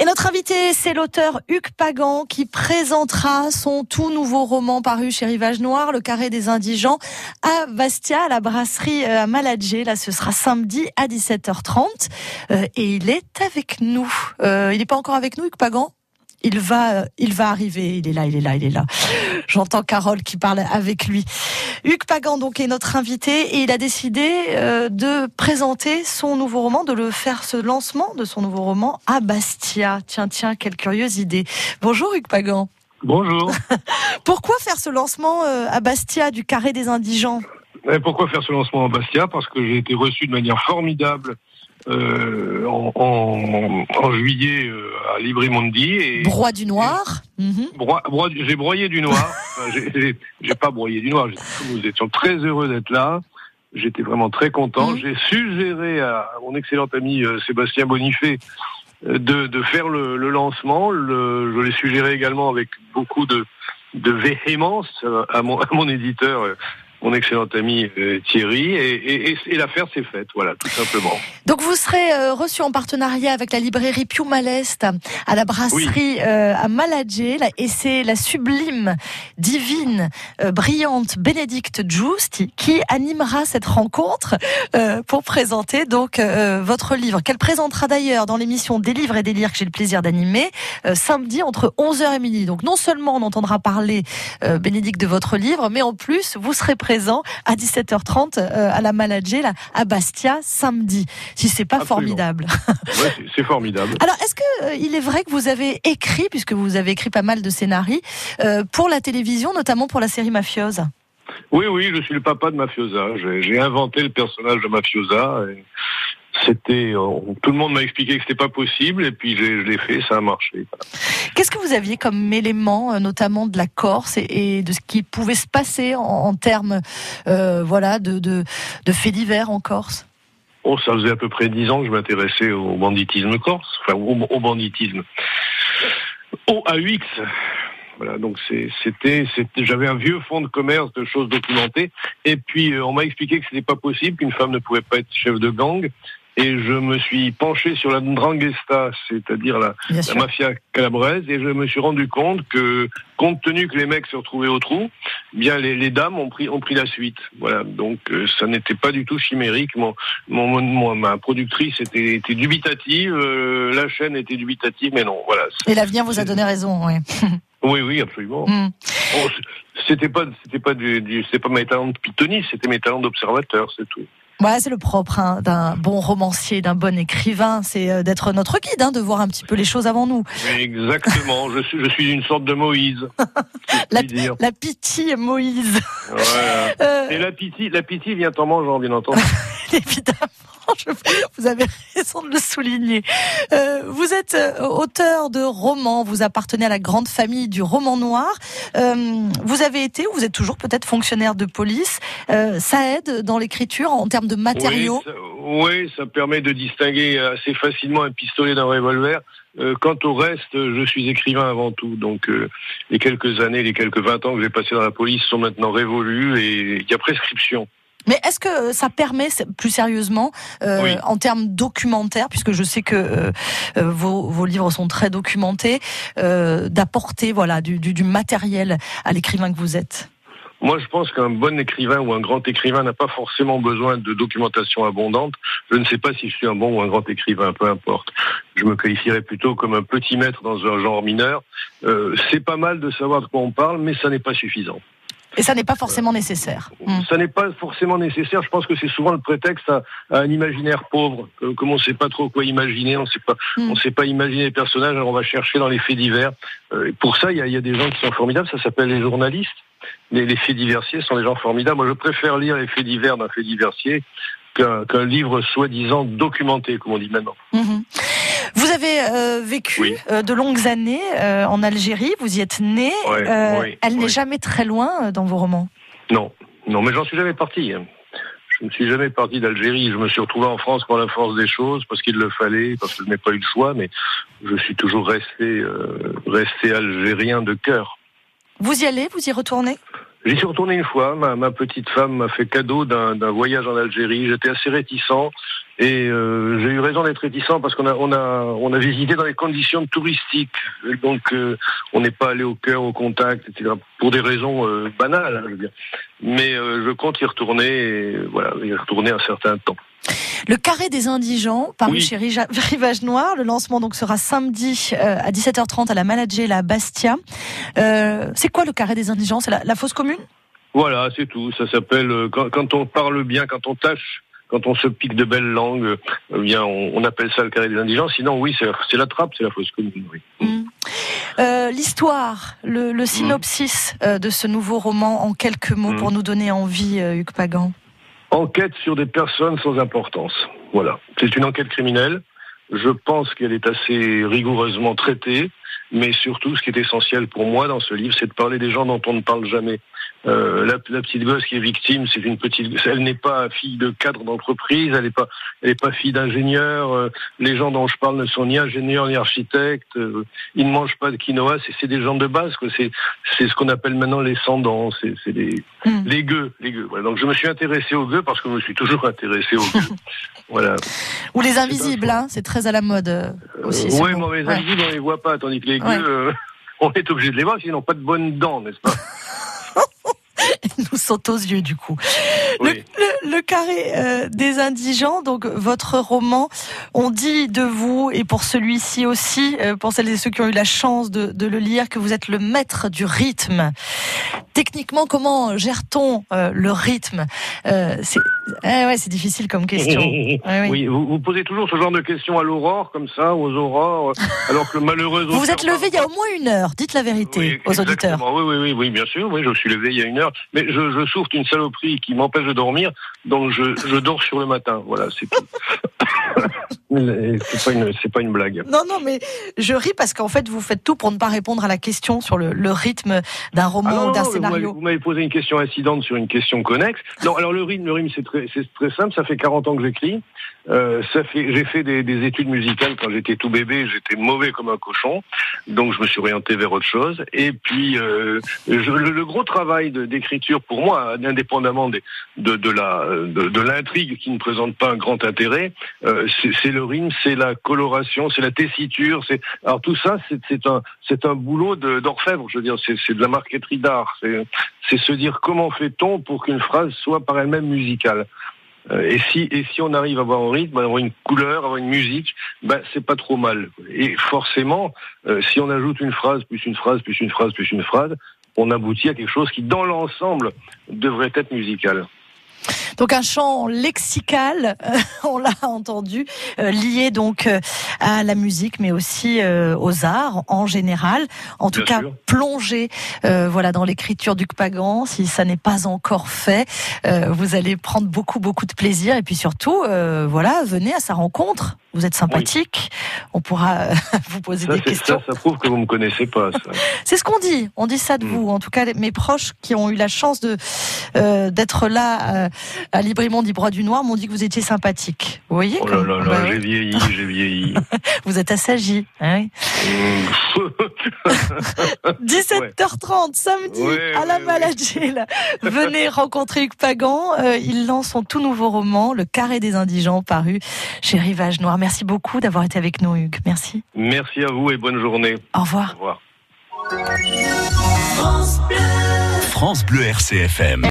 Et notre invité, c'est l'auteur Hugues Pagan qui présentera son tout nouveau roman paru chez Rivage Noir, Le Carré des Indigents, à Bastia, à la brasserie euh, à Maladjé. Là, ce sera samedi à 17h30. Euh, et il est avec nous. Euh, il n'est pas encore avec nous, Hugues Pagan? Il va, il va arriver. Il est là, il est là, il est là. J'entends Carole qui parle avec lui. Hugues Pagan donc est notre invité et il a décidé euh, de présenter son nouveau roman, de le faire ce lancement de son nouveau roman à Bastia. Tiens, tiens, quelle curieuse idée. Bonjour Hugues Pagan. Bonjour. Pourquoi faire ce lancement euh, à Bastia du Carré des Indigents? Pourquoi faire ce lancement à Bastia Parce que j'ai été reçu de manière formidable euh, en, en, en, juillet euh, à Librimondi. Et, Broie du noir. Mhm. J'ai broyé du noir. j'ai pas broyé du noir. Nous étions très heureux d'être là. J'étais vraiment très content. Mhm. J'ai suggéré à mon excellent ami euh, Sébastien Bonifay euh, de, de faire le, le lancement. Le, je l'ai suggéré également avec beaucoup de, de véhémence à mon, à mon éditeur mon excellent ami euh, Thierry, et, et, et l'affaire s'est faite, voilà, tout simplement. Donc vous serez euh, reçu en partenariat avec la librairie Piu Malest à la brasserie euh, à Maladjé, et c'est la sublime, divine, brillante Bénédicte Giusti qui animera cette rencontre pour présenter donc votre livre, qu'elle présentera d'ailleurs dans l'émission Des livres et des lire que j'ai le plaisir d'animer samedi entre 11h et midi. Donc non seulement on entendra parler Bénédicte de votre livre, mais en plus vous serez présent à 17h30 euh, à la Maladjé, là, à Bastia, samedi. Si c'est pas formidable. ouais, c'est formidable. Alors, est-ce que euh, il est vrai que vous avez écrit, puisque vous avez écrit pas mal de scénarios, euh, pour la télévision, notamment pour la série Mafiosa? Oui, oui, je suis le papa de Mafiosa. J'ai inventé le personnage de Mafiosa. Et c'était euh, tout le monde m'a expliqué que c'était pas possible et puis je l'ai fait, ça a marché. Qu'est-ce que vous aviez comme élément, euh, notamment de la Corse et, de ce qui pouvait se passer en, termes, euh, voilà, de, faits divers en Corse? Oh, ça faisait à peu près dix ans que je m'intéressais au banditisme corse, enfin au, banditisme, au AUX. Voilà, donc c'était, j'avais un vieux fonds de commerce de choses documentées, et puis on m'a expliqué que c'était pas possible, qu'une femme ne pouvait pas être chef de gang, et je me suis penché sur la Dranghesta, c'est-à-dire la, mafia calabraise, et je me suis rendu compte que, compte tenu que les mecs se retrouvaient au trou, bien les, dames ont pris ont pris la suite. Voilà, donc euh, ça n'était pas du tout chimérique. Mon, mon, ma productrice était, était dubitative, euh, la chaîne était dubitative, mais non, voilà. Et l'avenir vous a donné raison, oui. oui, oui, absolument. Mm. c'était pas, c'était pas du, c'était pas mes talents de pitoniste, c'était mes talents d'observateur, c'est tout. Ouais, c'est le propre hein, d'un bon romancier, d'un bon écrivain, c'est euh, d'être notre guide, hein, de voir un petit peu les choses avant nous. Exactement, je, suis, je suis une sorte de Moïse. la, la pitié Moïse. Euh... Et la pitié, la pitié vient en mangeant, bien entendu. Évidemment. vous avez raison de le souligner. Euh, vous êtes euh, auteur de romans, vous appartenez à la grande famille du roman noir. Euh, vous avez été, ou vous êtes toujours peut-être fonctionnaire de police. ça aide dans l'écriture en termes de matériaux? Oui ça, permet de distinguer assez facilement un pistolet d'un revolver. quant au reste, je suis écrivain avant tout. Donc les quelques années, les quelques 20 ans que j'ai passé dans la police sont maintenant révolus et il y a prescription. Mais est-ce que ça permet, plus sérieusement, euh, en termes documentaires, puisque je sais que euh, euh, vos, vos, livres sont très documentés, d'apporter voilà du, du, du matériel à l'écrivain que vous êtes? Moi, je pense qu'un bon écrivain ou un grand écrivain n'a pas forcément besoin de documentation abondante. Je ne sais pas si je suis un bon ou un grand écrivain, peu importe. Je me qualifierais plutôt comme un petit maître dans un genre mineur. Euh, c'est pas mal de savoir de quoi on parle, mais ça n'est pas suffisant. Et ça n'est pas forcément nécessaire. Hmm. Ça n'est pas forcément nécessaire. Je pense que c'est souvent le prétexte à, un imaginaire pauvre. comme on ne sait pas trop quoi imaginer, on sait pas, hmm. on sait pas imaginer les personnages, alors on va chercher dans les faits divers. Euh, pour ça, il y a, y a, des gens qui sont formidables. Ça s'appelle les journalistes. Les, les, faits diversiers sont des gens formidables. Moi, je préfère lire les faits divers d'un fait diversier qu'un livre soi-disant documenté, comme on dit maintenant. Vous avez euh, vécu euh, de longues années euh, en Algérie, vous y êtes né. elle n'est jamais très loin dans vos romans. Non, non, mais j'en suis jamais parti. Je ne suis jamais parti d'Algérie. Je me suis retrouvé en France par la force des choses, parce qu'il le fallait, parce que je n'ai pas eu le choix, mais je suis toujours resté, resté algérien de cœur. Vous y allez? Vous y retournez? J'y suis retourné une fois. Ma, ma petite femme m'a fait cadeau d'un voyage en Algérie. J'étais assez réticent. Et euh, j'ai eu raison d'être réticent parce qu'on a, on a, on a visité dans les conditions touristiques. Donc, euh, on n'est pas allé au cœur, au contact, etc. Pour des raisons euh, banales, hein, je veux dire. Mais je compte y retourner, et, voilà, y retourner un certain temps. Le carré des indigents, paru chez Rivage Noir. Le lancement donc sera samedi à 17h30 à la Maladjé, la Bastia. c'est quoi le carré des indigents? C'est la, la fosse commune? Voilà, c'est tout. Ça s'appelle quand, quand, on parle bien, quand on tâche quand on se pique de belles langues, eh bien, on, appelle ça le carré des indigents. Sinon, oui, c'est la trappe, c'est la fausse commune. Mm. Euh, l'histoire, le, synopsis euh, de ce nouveau roman en quelques mots mm. pour nous donner envie, euh, Hugues Pagan. Enquête sur des personnes sans importance. Voilà. C'est une enquête criminelle. Je pense qu'elle est assez rigoureusement traitée, mais surtout, ce qui est essentiel pour moi dans ce livre, c'est de parler des gens dont on ne parle jamais. Euh, la, la, petite gosse qui est victime, c'est une petite, elle n'est pas fille de cadre d'entreprise, elle n'est pas, elle n'est pas fille d'ingénieur. Euh, les gens dont je parle ne sont ni ingénieurs ni architectes. Euh, ils ne mangent pas de quinoa. C'est des gens de base. C'est, c'est ce qu'on appelle maintenant les sans-dents. C'est, c'est les, hmm. les gueux, les gueux. Voilà. Donc je me suis intéressé aux gueux parce que je me suis toujours intéressé aux gueux. voilà. Ou les invisibles, hein, c'est très à la mode aussi. oui, mais les invisibles on les voit pas, tandis que les gueux, on est obligé de les voir, s'ils n'ont pas de bonnes dents, n'est-ce pas? nous saute aux yeux du coup. Le, carré euh, des indigents, donc votre roman, on dit de vous, et pour celui-ci aussi, euh, pour celles et ceux qui ont eu la chance de, de, le lire, que vous êtes le maître du rythme. Techniquement, comment gère-t-on euh, le rythme C'est eh ouais, c'est difficile comme question. oui, vous, vous, posez toujours ce genre de questions à l'aurore, comme ça, aux aurores, alors que malheureusement... Vous vous êtes levé il y a au moins une heure, dites la vérité aux auditeurs. Oui, oui, oui, oui, bien sûr, oui, je suis levé il y a une heure, mais je, je souffre d'une saloperie qui m'empêche de dormir, donc je, je dors sur le matin, voilà, c'est tout. c'est pas une, c'est pas une blague. Non, non, mais je ris parce qu'en fait, vous faites tout pour ne pas répondre à la question sur le, le rythme d'un roman ah ou d'un scénario. Vous m'avez posé une question incidente sur une question connexe. Non, alors le rythme, le rythme, c'est très, c'est très simple. Ça fait 40 ans que j'écris. Euh, ça fait, j'ai fait des, des, études musicales quand j'étais tout bébé. J'étais mauvais comme un cochon, donc je me suis orienté vers autre chose. Et puis, euh, je, le, gros travail d'écriture pour moi, indépendamment de, de la de, de l'intrigue qui ne présente pas un grand intérêt, euh, c'est le rythme, c'est la coloration, c'est la tessiture. C'est alors tout ça, c'est un c'est boulot d'orfèvre. Je veux dire, c'est de la marqueterie d'art. C'est se dire comment fait-on pour qu'une phrase soit par elle-même musicale. Euh, et si et si on arrive à avoir un rythme, à avoir une couleur, à avoir une musique, ben c'est pas trop mal. Et forcément, euh, si on ajoute une phrase plus une phrase plus une phrase plus une phrase, on aboutit à quelque chose qui, dans l'ensemble, devrait être musical. Donc un chant lexical, euh, on l'a entendu, euh, lié donc euh, à la musique, mais aussi aux arts en général. En tout cas, plongé voilà dans l'écriture du Pagan. Si ça n'est pas encore fait, vous allez prendre beaucoup beaucoup de plaisir et puis surtout, voilà, venez à sa rencontre. Vous êtes sympathique, on pourra vous poser des questions. Ça, ça prouve que vous me connaissez pas. C'est ce qu'on dit. On dit ça de mm. vous. En tout cas, mes proches qui ont eu la chance de d'être là à Librimond Brois du Noir m'ont dit que vous étiez sympathique. Vous voyez Oh là là, là bah j'ai vieilli, j'ai vieilli. vous êtes assagi. Hein 17h30 samedi à la oui, Venez rencontrer Hugues Pagan. Euh, il lance son tout nouveau roman, Le Carré des Indigents, paru chez Rivage Noir. Merci beaucoup d'avoir été avec nous, Hugues. Merci. Merci à vous et bonne journée. Au revoir. Au revoir. France Bleu, France Bleu RCFM.